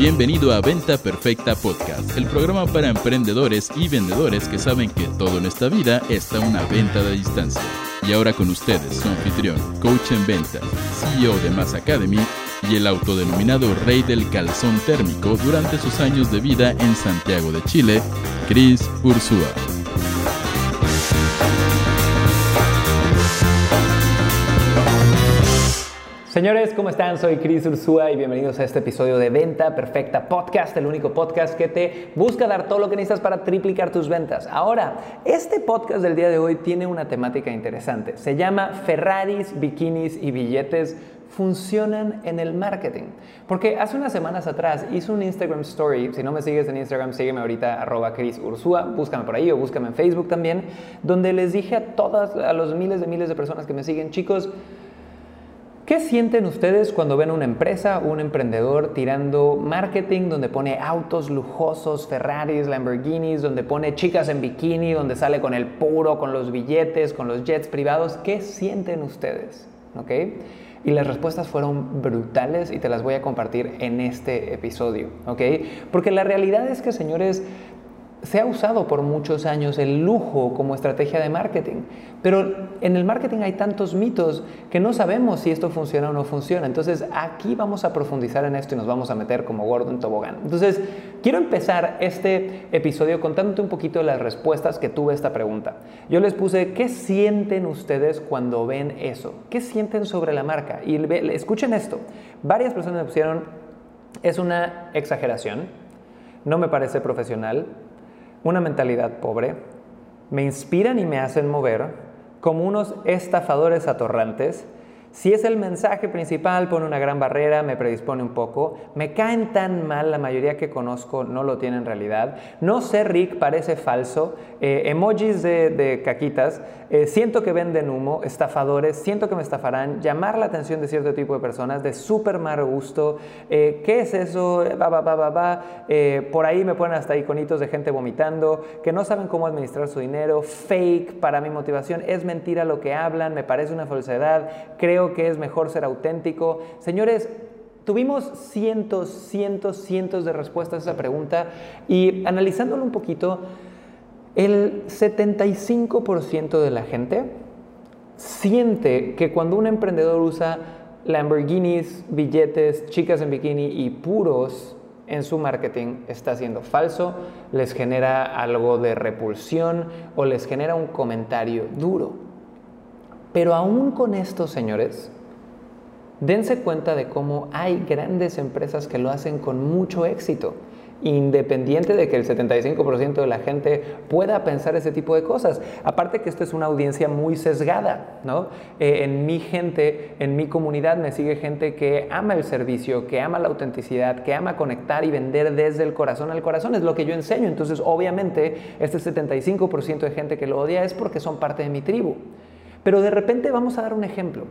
Bienvenido a Venta Perfecta Podcast, el programa para emprendedores y vendedores que saben que todo en esta vida está una venta de distancia. Y ahora con ustedes, su anfitrión, coach en ventas, CEO de Mass Academy y el autodenominado rey del calzón térmico durante sus años de vida en Santiago de Chile, Chris Ursúa. Señores, ¿cómo están? Soy Chris Ursúa y bienvenidos a este episodio de Venta Perfecta Podcast, el único podcast que te busca dar todo lo que necesitas para triplicar tus ventas. Ahora, este podcast del día de hoy tiene una temática interesante. Se llama Ferraris, bikinis y billetes funcionan en el marketing. Porque hace unas semanas atrás hice un Instagram Story, si no me sigues en Instagram, sígueme ahorita arroba Chris Ursúa, búscame por ahí o búscame en Facebook también, donde les dije a todas, a los miles de miles de personas que me siguen, chicos, ¿Qué sienten ustedes cuando ven una empresa un emprendedor tirando marketing donde pone autos lujosos, Ferraris, Lamborghinis, donde pone chicas en bikini, donde sale con el puro, con los billetes, con los jets privados? ¿Qué sienten ustedes? ¿Ok? Y las respuestas fueron brutales y te las voy a compartir en este episodio, ¿ok? Porque la realidad es que, señores, se ha usado por muchos años el lujo como estrategia de marketing, pero en el marketing hay tantos mitos que no sabemos si esto funciona o no funciona. Entonces aquí vamos a profundizar en esto y nos vamos a meter como gordo tobogán. Entonces quiero empezar este episodio contándote un poquito las respuestas que tuve a esta pregunta. Yo les puse, ¿qué sienten ustedes cuando ven eso? ¿Qué sienten sobre la marca? Y escuchen esto. Varias personas me pusieron, es una exageración, no me parece profesional, una mentalidad pobre, me inspiran y me hacen mover como unos estafadores atorrantes si es el mensaje principal, pone una gran barrera, me predispone un poco. Me caen tan mal, la mayoría que conozco no lo tienen en realidad. No sé, Rick, parece falso. Eh, emojis de, caquitas. Eh, siento que venden humo, estafadores, siento que me estafarán. Llamar la atención de cierto tipo de personas de súper mal gusto. Eh, ¿Qué es eso? Va, va, va, va, va. por ahí me ponen hasta iconitos de gente vomitando, que no saben cómo administrar su dinero. Fake para mi motivación. Es mentira lo que hablan, me parece una falsedad. Creo que es mejor ser auténtico. Señores, tuvimos cientos, cientos, cientos de respuestas a esa pregunta y analizándolo un poquito, el 75% de la gente siente que cuando un emprendedor usa Lamborghinis, billetes, chicas en bikini y puros en su marketing está siendo falso, les genera algo de repulsión o les genera un comentario duro. Pero aún con esto, señores, dense cuenta de cómo hay grandes empresas que lo hacen con mucho éxito, independiente de que el 75% de la gente pueda pensar ese tipo de cosas. Aparte que esto es una audiencia muy sesgada, ¿no? Eh, en mi gente, en mi comunidad me sigue gente que ama el servicio, que ama la autenticidad, que ama conectar y vender desde el corazón al corazón, es lo que yo enseño. Entonces, obviamente, este 75% de gente que lo odia es porque son parte de mi tribu. Pero de repente vamos a dar un ejemplo.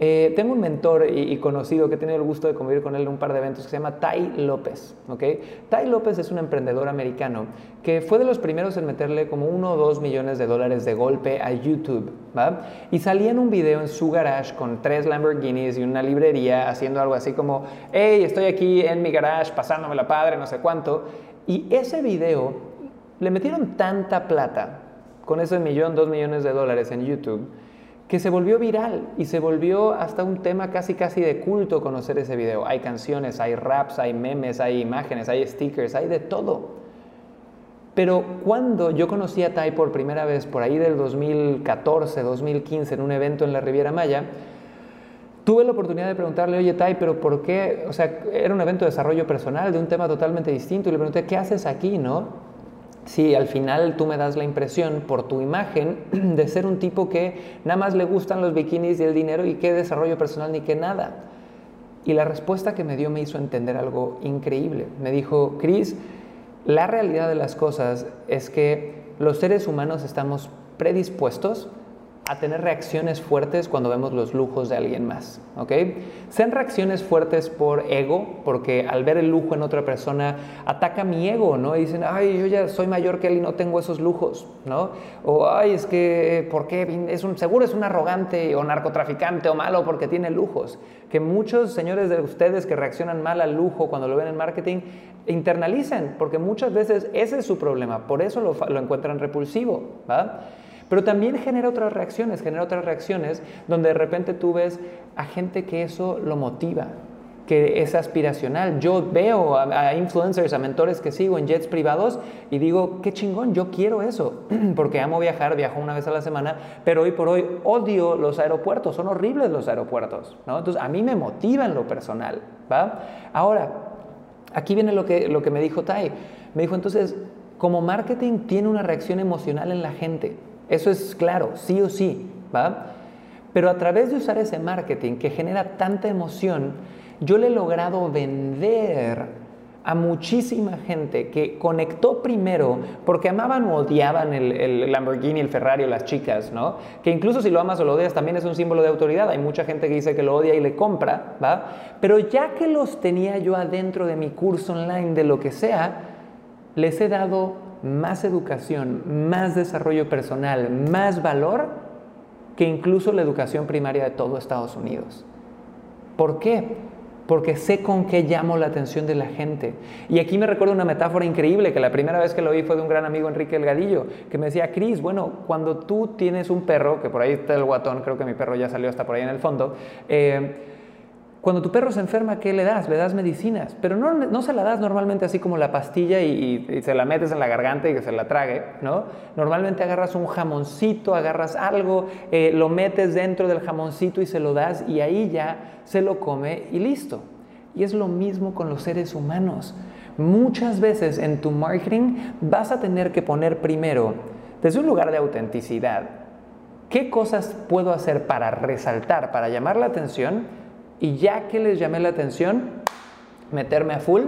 Eh, tengo un mentor y, conocido que he tenido el gusto de convivir con él en un par de eventos que se llama Tai López. ¿okay? Tai López es un emprendedor americano que fue de los primeros en meterle como uno o dos millones de dólares de golpe a YouTube. ¿va? Y salía en un video en su garage con tres Lamborghinis y una librería haciendo algo así como, hey, estoy aquí en mi garage pasándome la padre, no sé cuánto. Y ese video le metieron tanta plata con ese millón, dos millones de dólares en YouTube que se volvió viral y se volvió hasta un tema casi casi de culto conocer ese video. Hay canciones, hay raps, hay memes, hay imágenes, hay stickers, hay de todo. Pero cuando yo conocí a Tai por primera vez, por ahí del 2014, 2015, en un evento en la Riviera Maya, tuve la oportunidad de preguntarle, oye Tai, pero ¿por qué? O sea, era un evento de desarrollo personal, de un tema totalmente distinto, y le pregunté, ¿qué haces aquí, no? Si al final tú me das la impresión por tu imagen de ser un tipo que nada más le gustan los bikinis y el dinero y qué desarrollo personal ni qué nada. Y la respuesta que me dio me hizo entender algo increíble. Me dijo, Chris, la realidad de las cosas es que los seres humanos estamos predispuestos a tener reacciones fuertes cuando vemos los lujos de alguien más, ¿ok? Sean reacciones fuertes por ego, porque al ver el lujo en otra persona ataca mi ego, ¿no? Y dicen, ay, yo ya soy mayor que él y no tengo esos lujos, ¿no? O, ay, es que, ¿por qué? Es un, seguro es un arrogante o narcotraficante o malo porque tiene lujos. Que muchos señores de ustedes que reaccionan mal al lujo cuando lo ven en marketing, internalicen, porque muchas veces ese es su problema, por eso lo, lo encuentran repulsivo, ¿va? Pero también genera otras reacciones, genera otras reacciones donde de repente tú ves a gente que eso lo motiva, que es aspiracional. Yo veo a, influencers, a mentores que sigo en jets privados y digo, qué chingón, yo quiero eso, porque amo viajar, viajo una vez a la semana, pero hoy por hoy odio los aeropuertos, son horribles los aeropuertos, ¿no? Entonces a mí me motiva en lo personal, ¿va? Ahora, aquí viene lo que, lo que me dijo Tai. Me dijo, entonces, como marketing tiene una reacción emocional en la gente. Eso es claro, sí o sí, ¿va? Pero a través de usar ese marketing que genera tanta emoción, yo le he logrado vender a muchísima gente que conectó primero porque amaban o odiaban el, Lamborghini, el Ferrari o las chicas, ¿no? Que incluso si lo amas o lo odias también es un símbolo de autoridad. Hay mucha gente que dice que lo odia y le compra, ¿va? Pero ya que los tenía yo adentro de mi curso online de lo que sea, les he dado más educación, más desarrollo personal, más valor que incluso la educación primaria de todo Estados Unidos. ¿Por qué? Porque sé con qué llamo la atención de la gente. Y aquí me recuerdo una metáfora increíble que la primera vez que lo oí fue de un gran amigo Enrique Elgadillo, que me decía, Cris, bueno, cuando tú tienes un perro, que por ahí está el guatón, creo que mi perro ya salió hasta por ahí en el fondo, eh, cuando tu perro se enferma, ¿qué le das? Le das medicinas, pero no, no se la das normalmente así como la pastilla y, se la metes en la garganta y que se la trague, ¿no? Normalmente agarras un jamoncito, agarras algo, eh, lo metes dentro del jamoncito y se lo das y ahí ya se lo come y listo. Y es lo mismo con los seres humanos. Muchas veces en tu marketing vas a tener que poner primero, desde un lugar de autenticidad, ¿qué cosas puedo hacer para resaltar, para llamar la atención? Y ya que les llamé la atención, meterme a full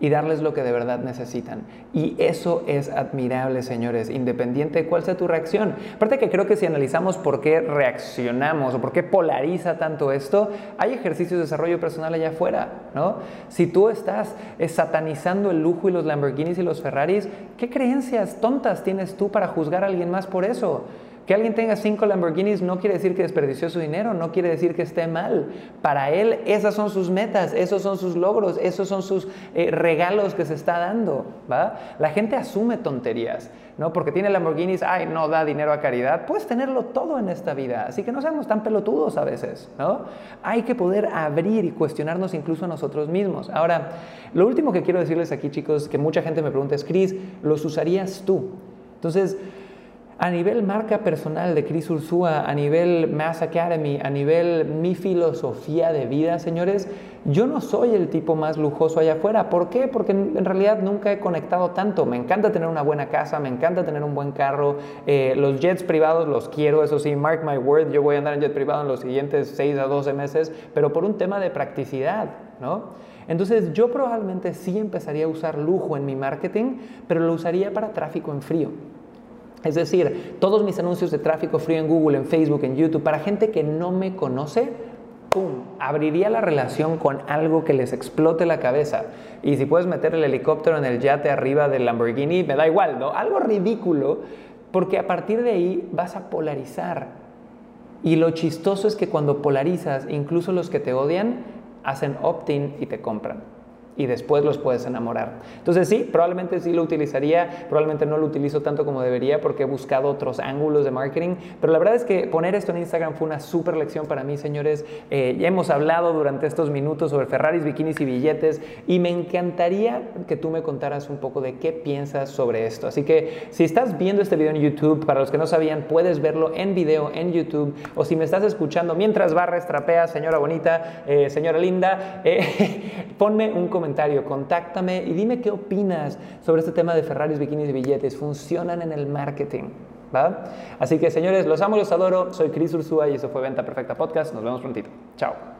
y darles lo que de verdad necesitan. Y eso es admirable, señores, independiente de cuál sea tu reacción. Aparte que creo que si analizamos por qué reaccionamos o por qué polariza tanto esto, hay ejercicios de desarrollo personal allá afuera, ¿no? Si tú estás satanizando el lujo y los Lamborghinis y los Ferraris, ¿qué creencias tontas tienes tú para juzgar a alguien más por eso? Que alguien tenga cinco Lamborghinis no quiere decir que desperdició su dinero, no quiere decir que esté mal. Para él esas son sus metas, esos son sus logros, esos son sus eh, regalos que se está dando. ¿va? La gente asume tonterías, ¿no? Porque tiene Lamborghinis, ay, no da dinero a caridad. Puedes tenerlo todo en esta vida, así que no seamos tan pelotudos a veces, ¿no? Hay que poder abrir y cuestionarnos incluso a nosotros mismos. Ahora, lo último que quiero decirles aquí, chicos, que mucha gente me pregunta es, Cris, ¿los usarías tú? Entonces, a nivel marca personal de Chris Ursúa, a nivel Mass Academy, a nivel mi filosofía de vida, señores, yo no soy el tipo más lujoso allá afuera. ¿Por qué? Porque en realidad nunca he conectado tanto. Me encanta tener una buena casa, me encanta tener un buen carro. Eh, los jets privados los quiero, eso sí, mark my word, yo voy a andar en jet privado en los siguientes 6 a 12 meses, pero por un tema de practicidad, ¿no? Entonces yo probablemente sí empezaría a usar lujo en mi marketing, pero lo usaría para tráfico en frío. Es decir, todos mis anuncios de tráfico frío en Google, en Facebook, en YouTube, para gente que no me conoce, ¡pum! Abriría la relación con algo que les explote la cabeza. Y si puedes meter el helicóptero en el yate arriba del Lamborghini, me da igual, ¿no? Algo ridículo, porque a partir de ahí vas a polarizar. Y lo chistoso es que cuando polarizas, incluso los que te odian hacen opt-in y te compran y después los puedes enamorar. Entonces sí, probablemente sí lo utilizaría, probablemente no lo utilizo tanto como debería porque he buscado otros ángulos de marketing, pero la verdad es que poner esto en Instagram fue una súper lección para mí, señores. Eh, ya hemos hablado durante estos minutos sobre Ferraris, bikinis y billetes y me encantaría que tú me contaras un poco de qué piensas sobre esto. Así que si estás viendo este video en YouTube, para los que no sabían, puedes verlo en video en YouTube o si me estás escuchando mientras barres, trapeas, señora bonita, eh, señora linda, eh, ponme un comentario contáctame y dime qué opinas sobre este tema de Ferraris, bikinis y billetes. ¿Funcionan en el marketing? ¿Va? Así que señores, los amo, los adoro. Soy Chris Ursúa y eso fue Venta Perfecta Podcast. Nos vemos prontito. Chao.